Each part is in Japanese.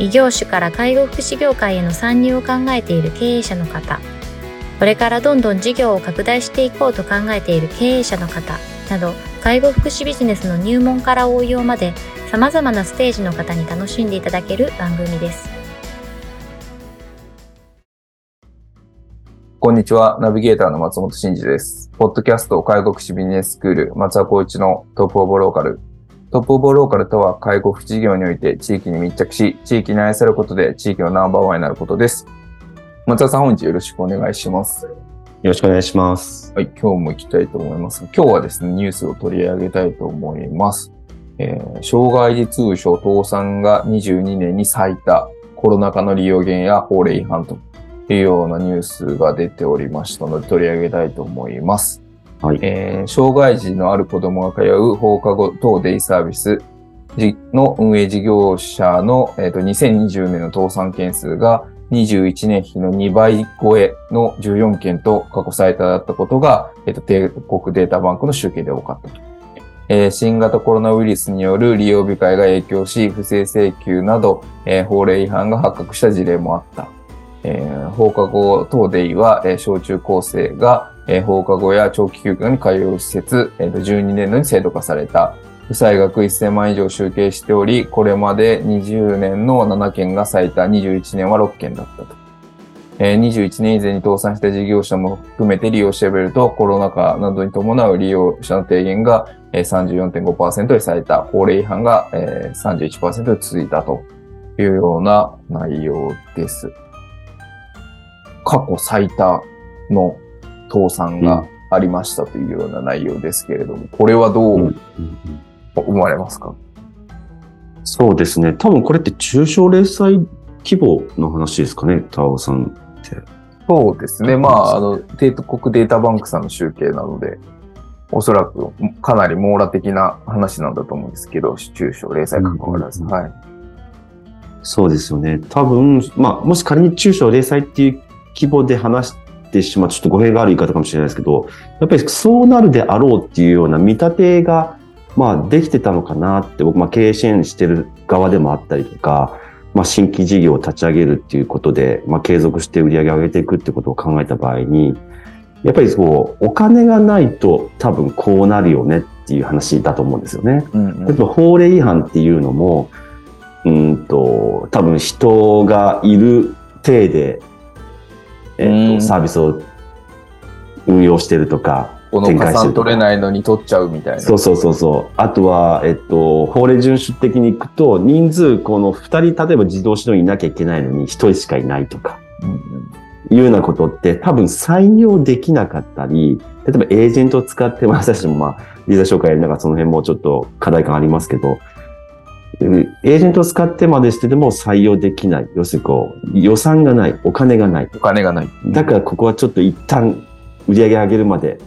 異業種から介護福祉業界への参入を考えている経営者の方、これからどんどん事業を拡大していこうと考えている経営者の方など、介護福祉ビジネスの入門から応用まで様々なステージの方に楽しんでいただける番組です。こんにちは。ナビゲーターの松本慎二です。ポッドキャスト介護福祉ビジネススクール松田光一のトップオブローカルトップオブローカルとは介護福祉事業において地域に密着し、地域に愛されることで地域のナンバーワンになることです。松田さん、本日よろしくお願いします。よろしくお願いします。はい、今日も行きたいと思います。今日はですね、ニュースを取り上げたいと思います。えー、障害児通所倒産が22年に最多、コロナ禍の利用減や法令違反というようなニュースが出ておりましたので取り上げたいと思います。はい、えー、障害児のある子供が通う放課後等デイサービスの運営事業者の、えーと、2020年の倒産件数が21年比の2倍超えの14件と過去最多だったことが、え、ー、と、帝国データバンクの集計で多かったと。新型コロナウイルスによる利用控えが影響し、不正請求など、えー、法令違反が発覚した事例もあった。えー、放課後等デイは、えー、小中高生が、えー、放課後や長期休暇に通う施設、えー、と12年度に制度化された。負債額1000万以上集計しており、これまで20年の7件が最多、21年は6件だったと。えー、21年以前に倒産した事業者も含めて利用してみると、コロナ禍などに伴う利用者の低減が34.5%で最多、法令違反が31%で続いたというような内容です。過去最多の倒産がありましたというような内容ですけれども、これはどう思われますか、そうですね。多分これって中小零細規模の話ですかね、タオさんって。そうですね。まあ、あの、帝国データバンクさんの集計なので、おそらくかなり網羅的な話なんだと思うんですけど、中小零細関わらず。はい。そうですよね。多分、まあ、もし仮に中小零細っていう規模で話してしまう、ちょっと語弊がある言い方かもしれないですけど、やっぱりそうなるであろうっていうような見立てが、まあ、できてたのかなって、僕、まあ、経営支援してる側でもあったりとか、まあ、新規事業を立ち上げるっていうことで、まあ、継続して売り上げを上げていくってことを考えた場合に、やっぱりそう、お金がないと多分こうなるよねっていう話だと思うんですよね。うんうん、例えば法令違反っていうのも、うんと、多分人がいる体でえーと、サービスを運用してるとか、この加算取れないのに取っちゃうみたいな。そうそうそうそう。あとは、えっと、法令遵守的にいくと、人数、この2人、例えば自動指導員いなきゃいけないのに1人しかいないとか、うんうん、いうようなことって多分採用できなかったり、例えばエージェントを使って、私たちもまあ、リーダー紹介やりながらその辺もちょっと課題感ありますけど、エージェントを使ってまでしてでも採用できない。要するにこう、予算がない、お金がない。お金がない。だからここはちょっと一旦売り上げ上げるまで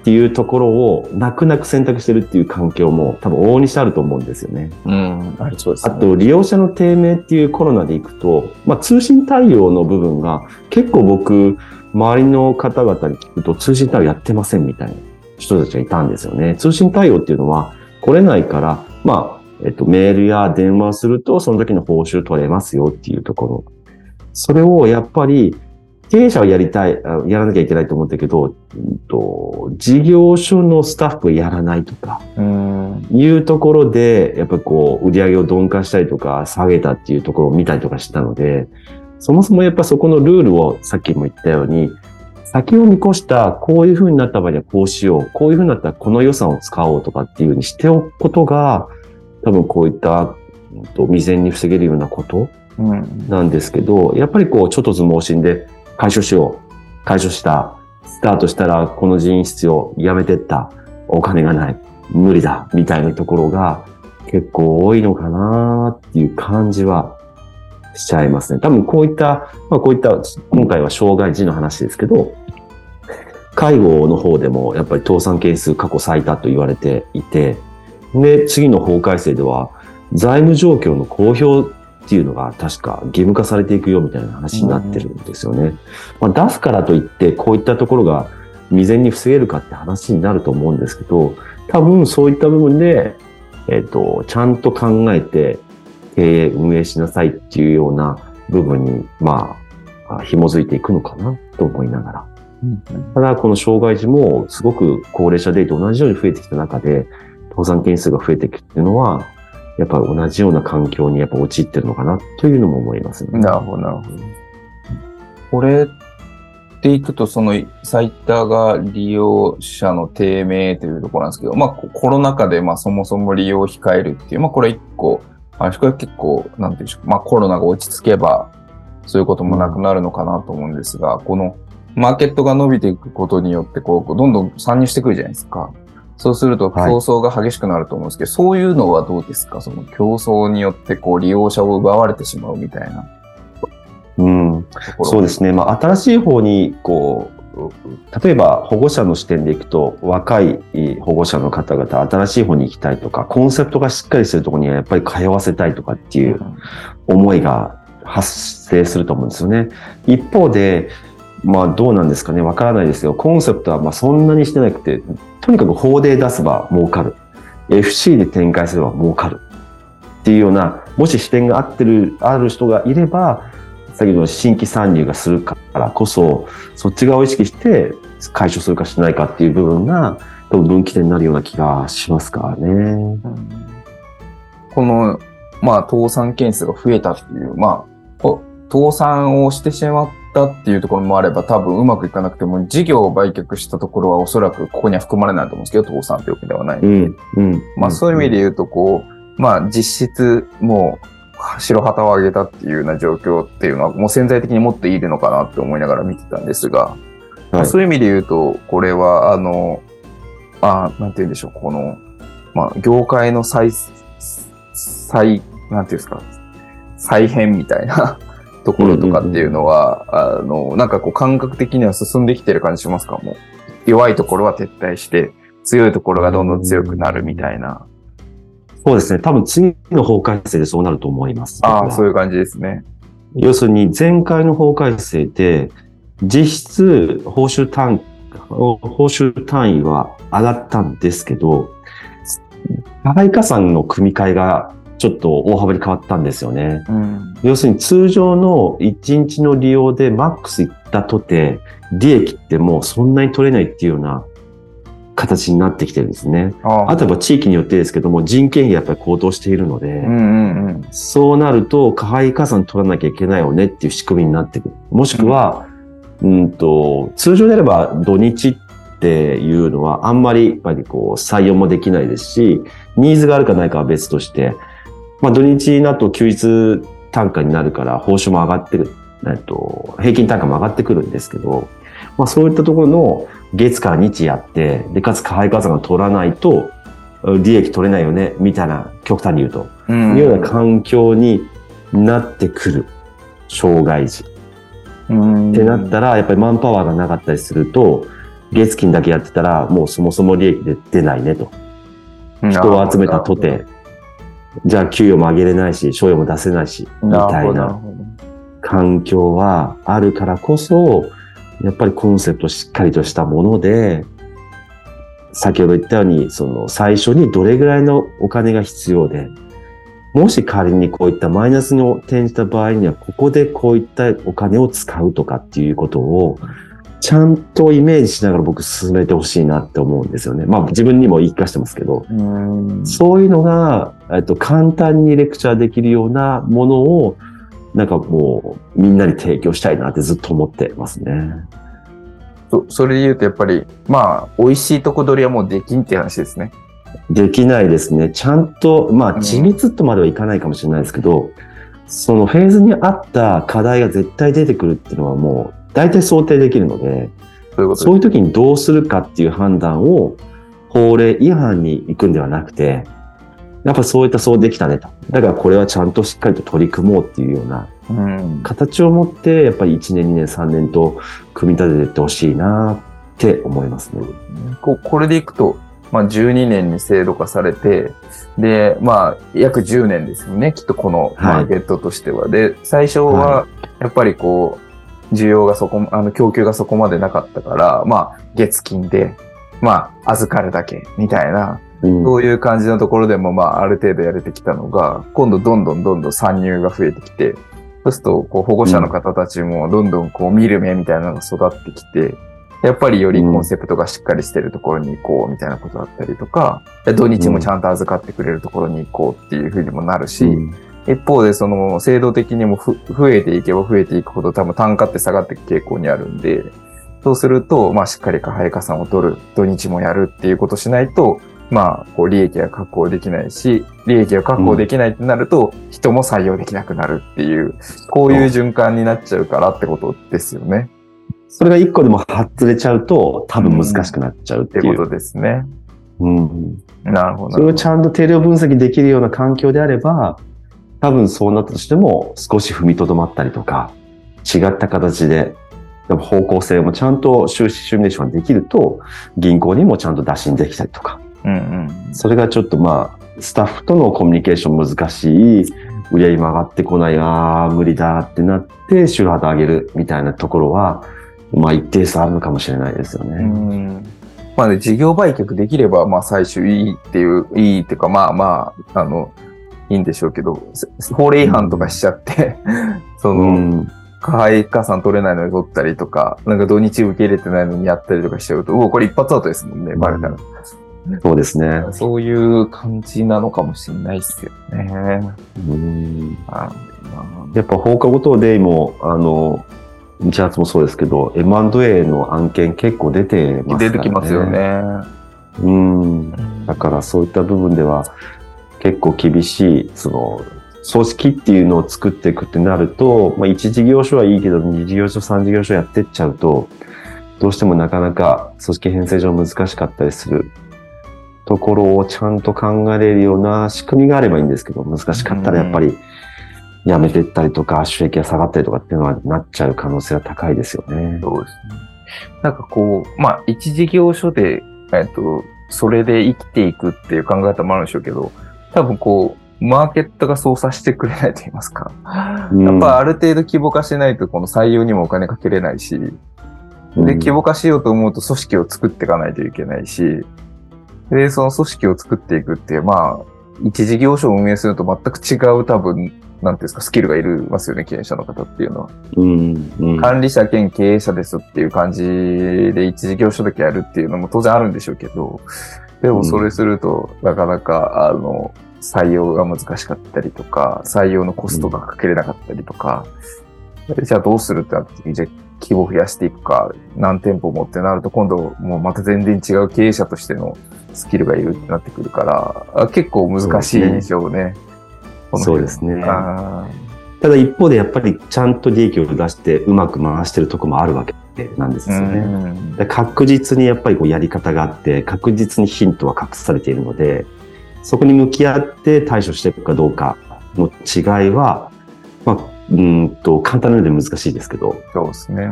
っていうところを泣く泣く選択してるっていう環境も多分往々にしてあると思うんですよね。うん、ありそうです、ね、あと、利用者の低迷っていうコロナでいくと、まあ通信対応の部分が結構僕、周りの方々に聞くと通信対応やってませんみたいな人たちがいたんですよね。通信対応っていうのは来れないから、まあえっと、メールや電話すると、その時の報酬取れますよっていうところ。それをやっぱり、経営者はやりたい、やらなきゃいけないと思ったけど、うんと、事業所のスタッフやらないとか、いうところで、やっぱりこう、売り上げを鈍化したりとか、下げたっていうところを見たりとかしたので、そもそもやっぱそこのルールをさっきも言ったように、先を見越した、こういう風になった場合にはこうしよう、こういう風になったらこの予算を使おうとかっていう風にしておくことが、多分こういった未然に防げるようなことなんですけど、やっぱりこう、ちょっとずつ盲信で解消しよう。解消した。スタートしたらこの人員必要。やめてった。お金がない。無理だ。みたいなところが結構多いのかなっていう感じはしちゃいますね。多分こういった、まあこういった、今回は障害児の話ですけど、介護の方でもやっぱり倒産件数過去最多と言われていて、で、次の法改正では財務状況の公表っていうのが確か義務化されていくよみたいな話になってるんですよね。まあ、出すからといってこういったところが未然に防げるかって話になると思うんですけど、多分そういった部分で、えっ、と、ちゃんと考えて経営運営しなさいっていうような部分に、まあ、紐づいていくのかなと思いながら。ただ、この障害児もすごく高齢者デーと同じように増えてきた中で、倒産件数が増えていくっていうのは、やっぱり同じような環境にやっぱ陥ってるのかなというのも思いますね。なるほど、なるほど。これでいくと、その最多が利用者の低迷というところなんですけど、まあコロナ禍でまあそもそも利用を控えるっていう、まあこれ一個、あこれ結構、なんていうんでしょう、まあコロナが落ち着けば、そういうこともなくなるのかなと思うんですが、このマーケットが伸びていくことによって、こう、どんどん参入してくるじゃないですか。そうするとはい競争が激しくなると思うんですけど、そういうのはどうですか？その競争によってこう利用者を奪われてしまうみたいなうん。そうですね。まあ、新しい方に、こう、例えば保護者の視点でいくと、若い保護者の方々、新しい方に行きたいとか、コンセプトがしっかりしてるところにはやっぱり通わせたいとかっていう思いが発生すると思うんですよね。一方で、まあどうなんですかね、わからないですよ。コンセプトはまあそんなにしてなくて、とにかく法で出せば儲かる。FC で展開すれば儲かる。っていうような、もし視点が合ってる、ある人がいれば、先ほどの新規参入がするからこそ、そっち側を意識して解消するかしないかっていう部分が、多分分岐点になるような気がしますからね。この、まあ、倒産件数が増えたっていう、まあ、倒産をしてしまったっていうところもあれば、多分うまくいかなくても、事業を売却したところはおそらくここには含まれないと思うんですけど、倒産というわけではない。うん、うん。まあ、そういう意味で言うと、こう、まあ、実質、もう、白旗を上げたっていうような状況っていうのは、もう潜在的に持っているのかなって思いながら見てたんですが、まあはいそういう意味で言うと、これは、あの、あなんて言うんでしょう、この、まあ、業界の再、再、なんていうんですか、再編みたいなところとかっていうのは、あの、なんかこう感覚的には進んできてる感じしますか？もう。弱いところは撤退して、強いところがどんどん強くなるみたいな。そうですね。多分次の法改正でそうなると思います。ああ、そういう感じですね。要するに前回の法改正で、実質報酬単、報酬単位は上がったんですけど、加害加算の組み替えがちょっと大幅に変わったんですよね。うん。要するに通常の1日の利用でマックスいったとて、利益ってもうそんなに取れないっていうような形になってきてるんですね。ああとは地域によってですけども、人件費がやっぱり高騰しているので、うんうんうん。そうなると、加配加算取らなきゃいけないよねっていう仕組みになってくる。もしくは、うんと、通常であれば土日っていうのはあんまりやっぱりこう採用もできないですし、ニーズがあるかないかは別として、まあ土日だと休日単価になるから報酬も上がってる、えっと、平均単価も上がってくるんですけど、まあそういったところの月から日やって、で、かつ加配加算が取らないと、利益取れないよね、みたいな、極端に言うと。うんいうような環境になってくる障害児。うんってなったら、やっぱりマンパワーがなかったりすると、月金だけやってたら、もうそもそも利益で出ないねと。人を集めたとて、じゃあ給与も上げれないし、賞与も出せないし、みたいな、環境はあるからこそ、やっぱりコンセプトしっかりとしたもので、先ほど言ったように、その最初にどれぐらいのお金が必要で、もし仮にこういったマイナスに転じた場合には、ここでこういったお金を使うとかっていうことを、ちゃんとイメージしながら僕進めてほしいなって思うんですよね。まあ自分にも言い聞かせてますけど、うんそういうのが、えっと、簡単にレクチャーできるようなものを、なんかもう、みんなに提供したいなってずっと思ってますね。そそれで言うと、やっぱり、まあ、美味しいとこ取りはもうできんって話ですね。できないですね。ちゃんと、まあ、うん緻密とまではいかないかもしれないですけど、そのフェーズに合った課題が絶対出てくるっていうのはもう、大体想定できるので、そういうういう時にどうするかっていう判断を、法令違反に行くんではなくて、やっぱそういったそうできたねと。だからこれはちゃんとしっかりと取り組もうっていうようなうん。形を持って、やっぱり1年、2年、3年と組み立てていってほしいなって思いますね。ここれでいくと、まあ、12年に制度化されて、で、まあ、約10年ですよね、きっとこのマーケットとしては。で、最初はは、やっぱりこう、需要がそこ、あの、供給がそこまでなかったから、まあ、月金で、まあ、預かるだけ、みたいな、うん。そういう感じのところでも、まあ、ある程度やれてきたのが、今度どんどんどんどん参入が増えてきて、そうすると、こう、保護者の方たちもどんどんこう、見る目みたいなのが育ってきて、やっぱりよりコンセプトがしっかりしてるところに行こうみたいなことだったりとか、土日もちゃんと預かってくれるところに行こうっていうふうにもなるし、うん一方でその制度的にもふ増えていけば増えていくほど多分単価って下がっていく傾向にあるんで、そうすると、まあしっかり加配加算を取る、土日もやるっていうことしないと、まあ、こう利益が確保できないし、利益が確保できないってなると、人も採用できなくなるっていう、こういう循環になっちゃうからってことですよね。それが1個でも外れちゃうと多分難しくなっちゃうっいう。っててことですね。うんなるほど。それをちゃんと定量分析できるような環境であれば、多分そうなったとしても少し踏みとどまったりとか、違った形で、方向性もちゃんと収支シミュレーションができると、銀行にもちゃんと打診できたりとか、うんうん。それがちょっとまあ、スタッフとのコミュニケーション難しい、売り上げも上がってこない、ああ、無理だってなって、収入上げるみたいなところは、まあ一定数あるのかもしれないですようね。んまあね、事業売却できれば、まあ最終いいっていう、いいっていうか、まあまあ、あの、いいんでしょうけど、せ法令違反とかしちゃって、その、うん。加配加算取れないのに取ったりとか、なんか土日受け入れてないのにやったりとかしちゃうと、うお、これ一発アウトですもんね、バレたら。そうですね。そういう感じなのかもしれないですよね。うんあやっぱ放課後等でも、あの、日発もそうですけど、M&A の案件結構出てますからね。出てきますよ。ね。うん。だからそういった部分では結構厳しい、その、組織っていうのを作っていくってなると、まあ1事業所はいいけど、2事業所、3事業所やってっちゃうと、どうしてもなかなか組織編成上難しかったりするところをちゃんと考えれるような仕組みがあればいいんですけど、難しかったらやっぱりやめてったりとか、収益が下がったりとかっていうのはなっちゃう可能性は高いですよね。そうですね。なんかこう、まあ、一事業所で、えっと、それで生きていくっていう考え方もあるんでしょうけど、多分こう、マーケットが操作してくれないと言いますか。うん。やっぱある程度規模化しないと、この採用にもお金かけれないし、で、規模化しようと思うと組織を作っていかないといけないし、で、その組織を作っていくって、まあ、一事業所を運営すると全く違う多分、なんていうんですか、スキルがいるますよね、経営者の方っていうのは。うんうん。管理者兼経営者ですっていう感じで一事業所だけやるっていうのも当然あるんでしょうけど、でもそれすると、なかなか、あの、採用が難しかったりとか、採用のコストがかけれなかったりとか、じゃあどうするってなった時に、じゃあ規模増やしていくか、何店舗もってなると、今度もうまた全然違う経営者としてのスキルがいるってなってくるから、あ結構難しいでしょうね。そうですねあただ一方でやっぱりちゃんと利益を出してうまく回してるとこもあるわけなんですーよね。確実にやっぱりこうやり方があって、確実にヒントは隠されているので、そこに向き合って対処していくかどうかの違いは、まあ、うーんと、簡単なので難しいですけど、そうですね。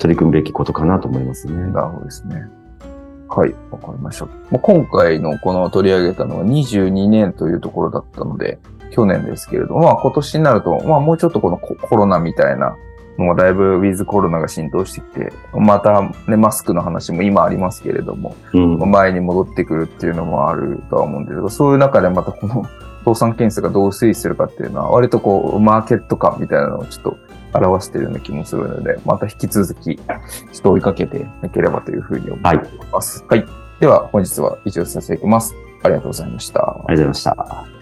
取り組むべきことかなと思いますね。なるほどですね。はい、わかりました。もう今回のこの取り上げたのは22年というところだったので、去年ですけれども、まあ今年になると、まあもうちょっとこのココロナみたいな、もうだいぶウィズコロナが浸透してきて、またね、マスクの話も今ありますけれども、うん。前に戻ってくるっていうのもあるとは思うんですけど、そういう中でまたこの倒産件数がどう推移するかっていうのは、割とこう、マーケット感みたいなのをちょっと表しているような気もするので、また引き続き、ちょっと追いかけていければというふうに思っております。はい。では、本日は以上させていきます。ありがとうございました。ありがとうございました。